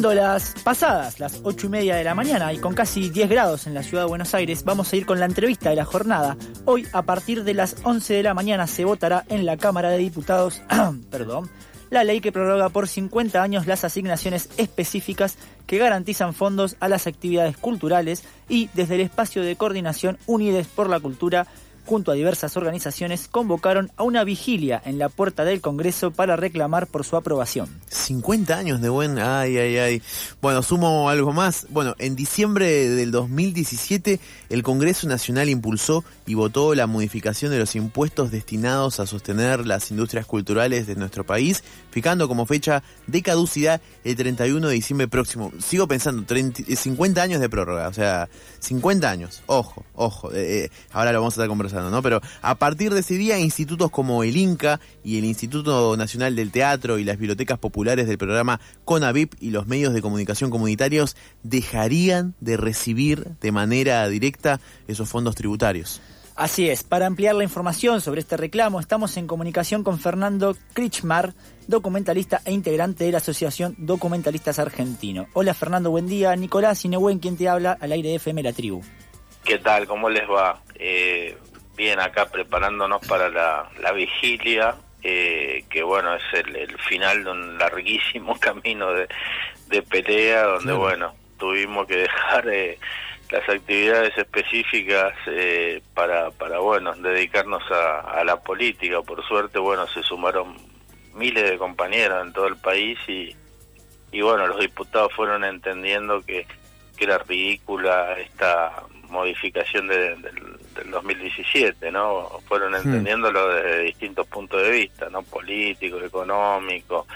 Las pasadas, las ocho y media de la mañana y con casi 10 grados en la ciudad de Buenos Aires, vamos a ir con la entrevista de la jornada. Hoy, a partir de las 11 de la mañana, se votará en la Cámara de Diputados, perdón, la ley que prorroga por 50 años las asignaciones específicas que garantizan fondos a las actividades culturales y desde el espacio de coordinación Unides por la Cultura junto a diversas organizaciones, convocaron a una vigilia en la puerta del Congreso para reclamar por su aprobación. 50 años de buen... Ay, ay, ay. Bueno, sumo algo más. Bueno, en diciembre del 2017, el Congreso Nacional impulsó y votó la modificación de los impuestos destinados a sostener las industrias culturales de nuestro país, fijando como fecha de caducidad el 31 de diciembre próximo. Sigo pensando, 50 años de prórroga, o sea, 50 años. Ojo, ojo. Eh, eh, ahora lo vamos a estar conversando pero a partir de ese día, institutos como el INCA y el Instituto Nacional del Teatro y las bibliotecas populares del programa CONAVIP y los medios de comunicación comunitarios dejarían de recibir de manera directa esos fondos tributarios. Así es, para ampliar la información sobre este reclamo estamos en comunicación con Fernando Krichmar, documentalista e integrante de la Asociación Documentalistas Argentino. Hola Fernando, buen día. Nicolás Inehuen, quien te habla al aire de FM La Tribu. ¿Qué tal? ¿Cómo les va? Eh, bien acá preparándonos para la, vigilia, eh, que bueno, es el, final de un larguísimo camino de, pelea, donde bueno, tuvimos que dejar eh, las actividades específicas eh, para, para, bueno, dedicarnos a, la política. Por suerte, bueno, se sumaron miles de compañeros en todo el país y, y bueno, los diputados fueron entendiendo que, que era ridícula esta modificación de, del 2017, ¿no? Fueron hmm. entendiéndolo desde distintos puntos de vista, ¿no? Político, económico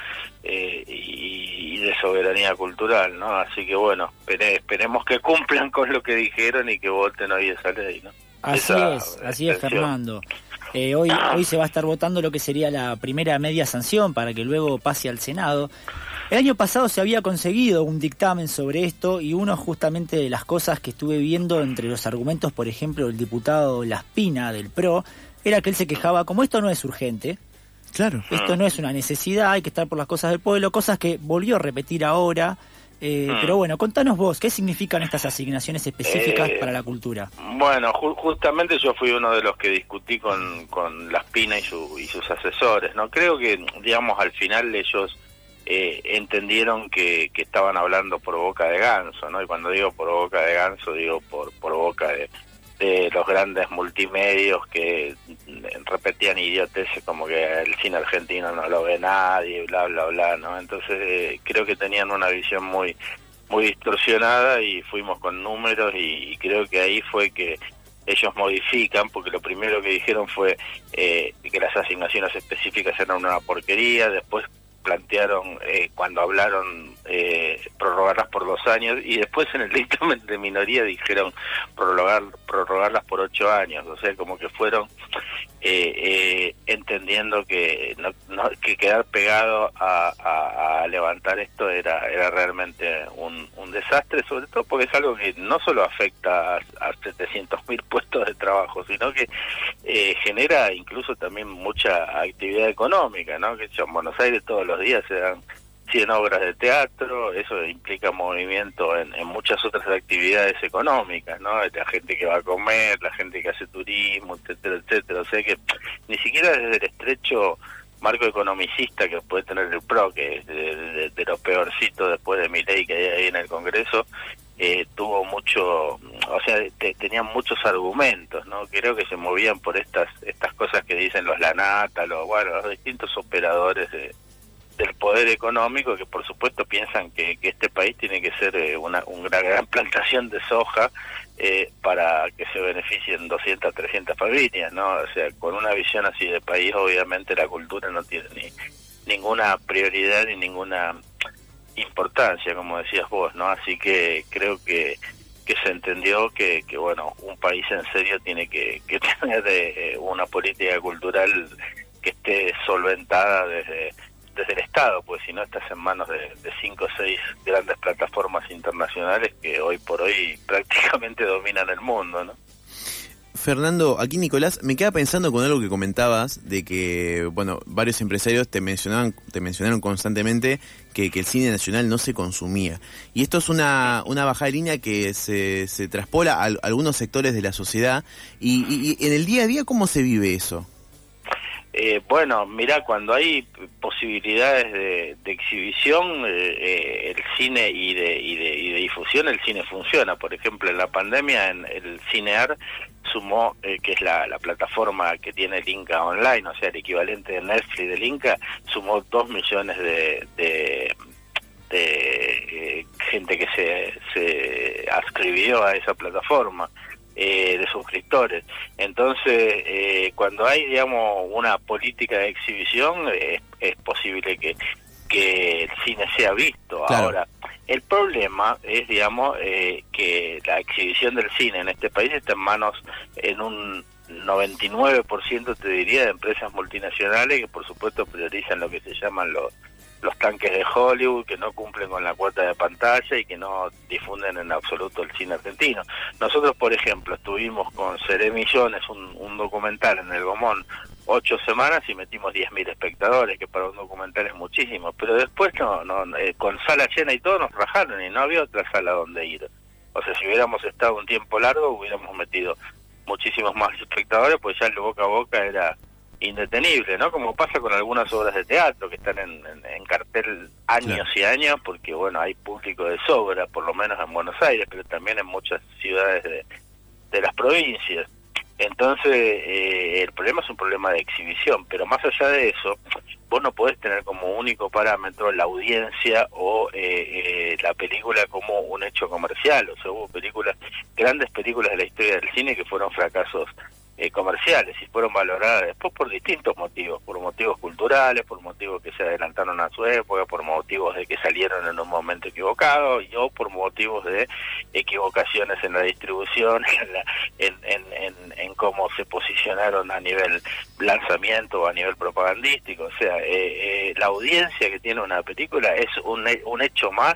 eh, y, de soberanía cultural, ¿no? Así que bueno, esperemos que cumplan con lo que dijeron y que voten hoy esa ley, ¿no? Así es, así es, Fernando. Eh, hoy, hoy se va a estar votando lo que sería la primera media sanción para que luego pase al Senado. El año pasado se había conseguido un dictamen sobre esto y uno justamente de las cosas que estuve viendo entre los argumentos, por ejemplo, del diputado Laspina del PRO, era que él se quejaba, como esto no es urgente, claro. esto no es una necesidad, hay que estar por las cosas del pueblo, cosas que volvió a repetir ahora. Eh, mm. Pero bueno, contanos vos, ¿qué significan estas asignaciones específicas eh, para la cultura? Bueno, justamente yo fui uno de los que discutí con, con Laspina y, su, y sus asesores, ¿no? Creo que, digamos, al final ellos eh, entendieron que, que, estaban hablando por boca de ganso, ¿no? Y cuando digo por boca de ganso, digo por, por boca de, de los grandes multimedios que repetían idioteces como que el cine argentino no lo ve nadie, bla, bla, bla, ¿no? Entonces eh, creo que tenían una visión muy muy distorsionada y fuimos con números y, creo que ahí fue que ellos modifican, porque lo primero que dijeron fue eh, que las asignaciones específicas eran una porquería, después plantearon eh, cuando hablaron eh, prorrogarlas por dos años y después en el dictamen de minoría dijeron prorrogar prorrogarlas por ocho años o sea como que fueron eh, eh, entendiendo que no, que quedar pegado a, levantar esto era era realmente un, desastre sobre todo porque es algo que no solo afecta a, a 700 mil puestos de trabajo sino que eh, genera incluso también mucha actividad económica no que en Buenos Aires todos los días se dan 100 obras de teatro, eso implica movimiento en, muchas otras actividades económicas, ¿no? La gente que va a comer, la gente que hace turismo, etcétera, etcétera. O sea que ni siquiera desde el estrecho marco economicista que puede tener el PRO, que es de, de, lo peorcito después de mi ley que hay ahí en el Congreso, eh, tuvo mucho, o sea, tenían muchos argumentos, ¿no? Creo que se movían por estas estas cosas que dicen los Lanata, los, bueno, los distintos operadores de del poder económico que por supuesto piensan que, este país tiene que ser eh, una, gran plantación de soja eh, para que se beneficien 200, 300 familias, ¿no? O sea, con una visión así de país obviamente la cultura no tiene ni ninguna prioridad ni ninguna importancia, como decías vos, ¿no? Así que creo que que se entendió que, que bueno, un país en serio tiene que, que tener eh, una política cultural que esté solventada desde desde el Estado, pues si no estás en manos de, cinco o seis grandes plataformas internacionales que hoy por hoy prácticamente dominan el mundo, ¿no? Fernando, aquí Nicolás, me queda pensando con algo que comentabas, de que, bueno, varios empresarios te mencionaban, te mencionaron constantemente que, el cine nacional no se consumía. Y esto es una, una bajada de línea que se, se traspola a, algunos sectores de la sociedad. Y, en el día a día, ¿cómo se vive eso? Eh, bueno, mira, cuando hay posibilidades de, exhibición, eh, eh, el cine y de, y de, y, de, difusión, el cine funciona. Por ejemplo, en la pandemia, en el Cinear sumó, que es la, plataforma que tiene el Inca Online, o sea, el equivalente de Netflix del Inca, sumó dos millones de, gente que se, se a esa plataforma. Eh, de suscriptores. Entonces, eh, cuando hay, digamos, una política de exhibición, es posible que, que el cine sea visto. Ahora, el problema es, digamos, eh, que la exhibición del cine en este país está en manos, en un 99% te diría, de empresas multinacionales que por supuesto priorizan lo que se llaman los los tanques de Hollywood que no cumplen con la cuota de pantalla y que no difunden en absoluto el cine argentino. Nosotros, por ejemplo, estuvimos con Seré Millones, un, un documental en el Gomón, ocho semanas y metimos 10.000 espectadores, que para un documental es muchísimo, pero después no, no eh, con sala llena y todo nos rajaron y no había otra sala donde ir. O sea, si hubiéramos estado un tiempo largo hubiéramos metido muchísimos más espectadores, pues ya el boca a boca era indetenible, ¿no? Como pasa con algunas obras de teatro que están en, cartel años y años, porque bueno, hay público de sobra, por lo menos en Buenos Aires, pero también en muchas ciudades de, de las provincias. Entonces, eh, el problema es un problema de exhibición, pero más allá de eso, vos no podés tener como único parámetro la audiencia o eh, eh, la película como un hecho comercial. O sea, hubo películas, grandes películas de la historia del cine que fueron fracasos eh, comerciales y fueron valoradas después por distintos motivos, por motivos culturales, por motivos que se adelantaron a su época, por motivos de que salieron en un momento equivocado y o por motivos de equivocaciones en la distribución, en, en, en, cómo se posicionaron a nivel lanzamiento o a nivel propagandístico. O sea, eh, eh, la audiencia que tiene una película es un, un hecho más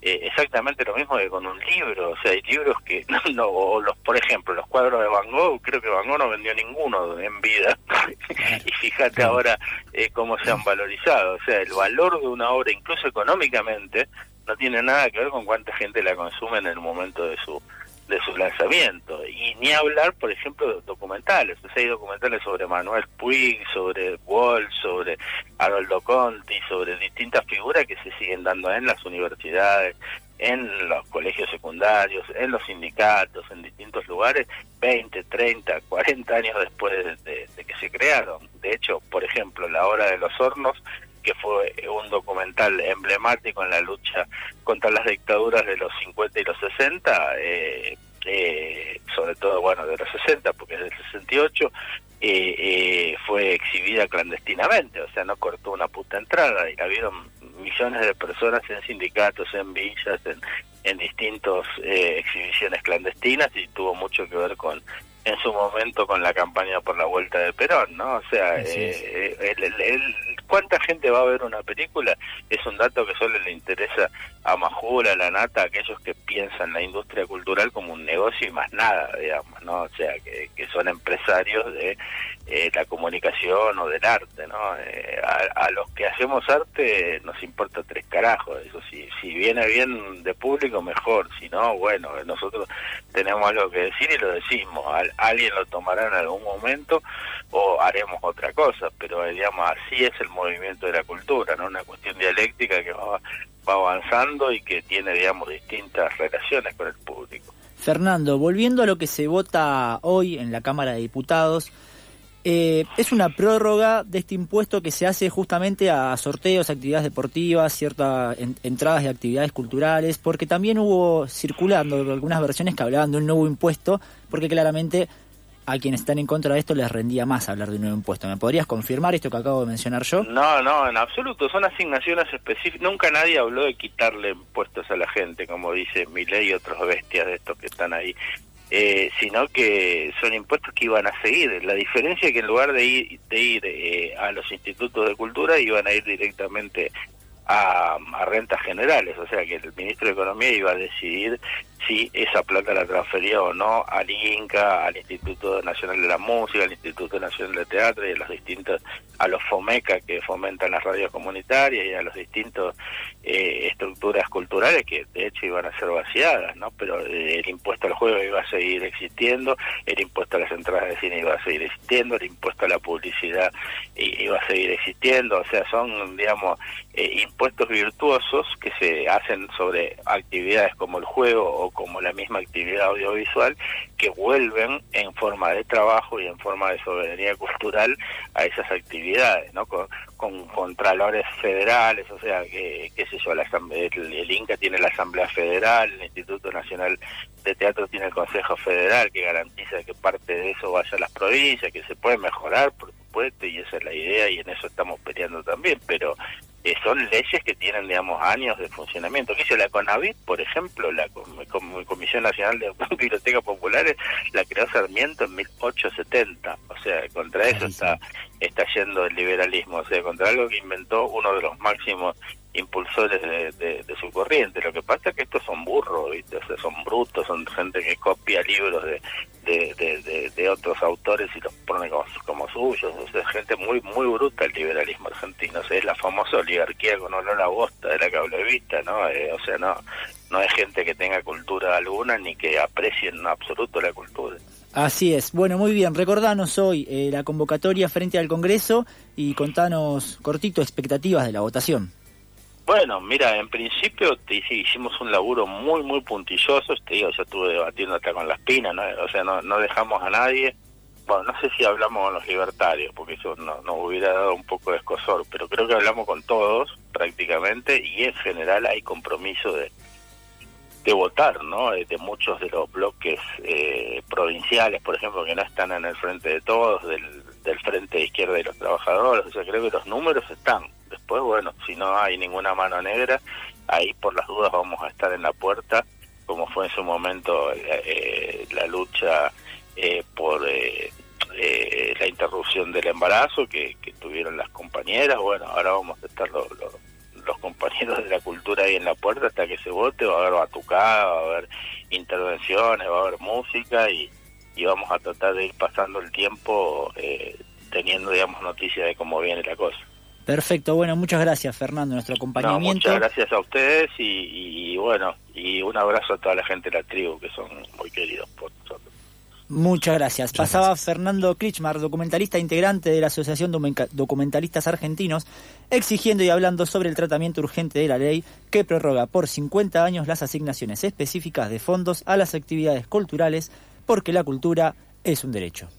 eh, exactamente lo mismo que con un libro, o sea, hay libros que, no, o los, por ejemplo, los cuadros de Van Gogh, creo que Van Gogh no vendió ninguno en vida, y fíjate ahora eh, cómo se han valorizado, o sea, el valor de una obra, incluso económicamente, no tiene nada que ver con cuánta gente la consume en el momento de su de su lanzamiento. Y ni hablar, por ejemplo, de documentales. hay documentales sobre Manuel Puig, sobre Wall, sobre Aroldo Conti, sobre distintas figuras que se siguen dando en las universidades, en los colegios secundarios, en los sindicatos, en distintos lugares, 20, 30, 40 años después de, de que se crearon. De hecho, por ejemplo, La Hora de los Hornos que fue un documental emblemático en la lucha contra las dictaduras de los 50 y los 60, eh, eh, sobre todo, bueno, de los 60, porque es del 68, eh, fue exhibida clandestinamente, o sea, no cortó una puta entrada y la vieron millones de personas en sindicatos, en villas, en, en distintas exhibiciones clandestinas y tuvo mucho que ver con en su momento con la campaña por la vuelta de Perón, ¿no? O sea, eh, el, ¿cuánta gente va a ver una película? Es un dato que solo le interesa a Majula, a la Nata, a aquellos que piensan la industria cultural como un negocio y más nada, digamos, ¿no? O sea, que, que son empresarios de eh, la comunicación o del arte, ¿no? Eh, a, los que hacemos arte nos importa tres carajos, eso si, si viene bien de público mejor, si no, bueno, nosotros tenemos algo que decir y lo decimos, alguien lo tomará en algún momento o haremos otra cosa, pero digamos así es el movimiento de la cultura, ¿no? Una cuestión dialéctica que va, va avanzando y que tiene, digamos, distintas relaciones con el público. Fernando, volviendo a lo que se vota hoy en la Cámara de Diputados, eh, es una prórroga de este impuesto que se hace justamente a sorteos, actividades deportivas, ciertas entradas de actividades culturales, porque también hubo circulando algunas versiones que hablaban de un nuevo impuesto, porque claramente a quienes están en contra de esto les rendía más hablar de un nuevo impuesto. ¿Me podrías confirmar esto que acabo de mencionar yo? No, no, en absoluto. Son asignaciones específicas. Nunca nadie habló de quitarle impuestos a la gente, como dice Milei y otros bestias de estos que están ahí eh, sino que son impuestos que iban a seguir. La diferencia es que en lugar de ir, de ir eh, a los institutos de cultura, iban a ir directamente a, rentas generales, o sea que el ministro de Economía iba a decidir si esa plata la transfería o no al INCA, al Instituto Nacional de la Música, al Instituto Nacional de Teatro y a los distintos, a los FOMECA que fomentan las radios comunitarias y a los distintos eh, estructuras culturales que de hecho iban a ser vaciadas, ¿no? Pero eh, el impuesto al juego iba a seguir existiendo, el impuesto a las entradas de cine iba a seguir existiendo, el impuesto a la publicidad iba a seguir existiendo, o sea, son, digamos, eh, impuestos virtuosos que se hacen sobre actividades como el juego o como la misma actividad audiovisual que vuelven en forma de trabajo y en forma de soberanía cultural a esas actividades, ¿no? Con, con contralores federales, o sea, que, qué sé yo, la, el, el, INCA tiene la Asamblea Federal, el Instituto Nacional de Teatro tiene el Consejo Federal, que garantiza que parte de eso vaya a las provincias, que se puede mejorar, por supuesto, y esa es la idea, y en eso estamos peleando también, pero eh, son leyes que tienen, digamos, años de funcionamiento. ¿Qué hizo la CONAVIT, por ejemplo, la Comisión Nacional de Bibliotecas Populares, la creó Sarmiento en 1870. O sea, contra eso está, está yendo el liberalismo, o sea, contra algo que inventó uno de los máximos impulsores de, de, su corriente. Lo que pasa es que estos son burros, ¿viste? O sea, son brutos, son gente que copia libros de, otros autores y los pone como, como suyos. O sea, gente muy muy bruta el liberalismo argentino. O es la famosa oligarquía con olor a bosta de la cablevista, ¿no? Eh, o sea, no, no es gente que tenga cultura alguna ni que aprecie en absoluto la cultura. Así es. Bueno, muy bien. Recordanos hoy eh, la convocatoria frente al Congreso y contanos cortito expectativas de la votación. Bueno, mira, en principio te, hicimos un laburo muy, muy puntilloso. Te digo, yo estuve debatiendo hasta con las pinas, ¿no? O sea, no, no dejamos a nadie. Bueno, no sé si hablamos con los libertarios, porque eso nos no hubiera dado un poco de escosor, pero creo que hablamos con todos prácticamente y en general hay compromiso de, de votar, ¿no? De, muchos de los bloques eh, provinciales, por ejemplo, que no están en el frente de todos, del, del frente de izquierda de los trabajadores. O sea, creo que los números están Después, bueno, si no hay ninguna mano negra, ahí por las dudas vamos a estar en la puerta, como fue en su momento eh, eh la lucha eh, por eh, eh, la interrupción del embarazo que, tuvieron las compañeras. Bueno, ahora vamos a estar los, los, los, compañeros de la cultura ahí en la puerta hasta que se vote. Va a haber batucada, va a haber intervenciones, va a haber música y, y vamos a tratar de ir pasando el tiempo teniendo, digamos, noticias de cómo viene la cosa. Perfecto, bueno, muchas gracias Fernando, nuestro acompañamiento. muchas gracias a ustedes y, bueno, y un abrazo a toda la gente de la tribu que son muy queridos por nosotros. Muchas gracias. Pasaba Fernando Krichmar, documentalista integrante de la Asociación Documentalistas Argentinos, exigiendo y hablando sobre el tratamiento urgente de la ley que prorroga por 50 años las asignaciones específicas de fondos a las actividades culturales porque la cultura es un derecho.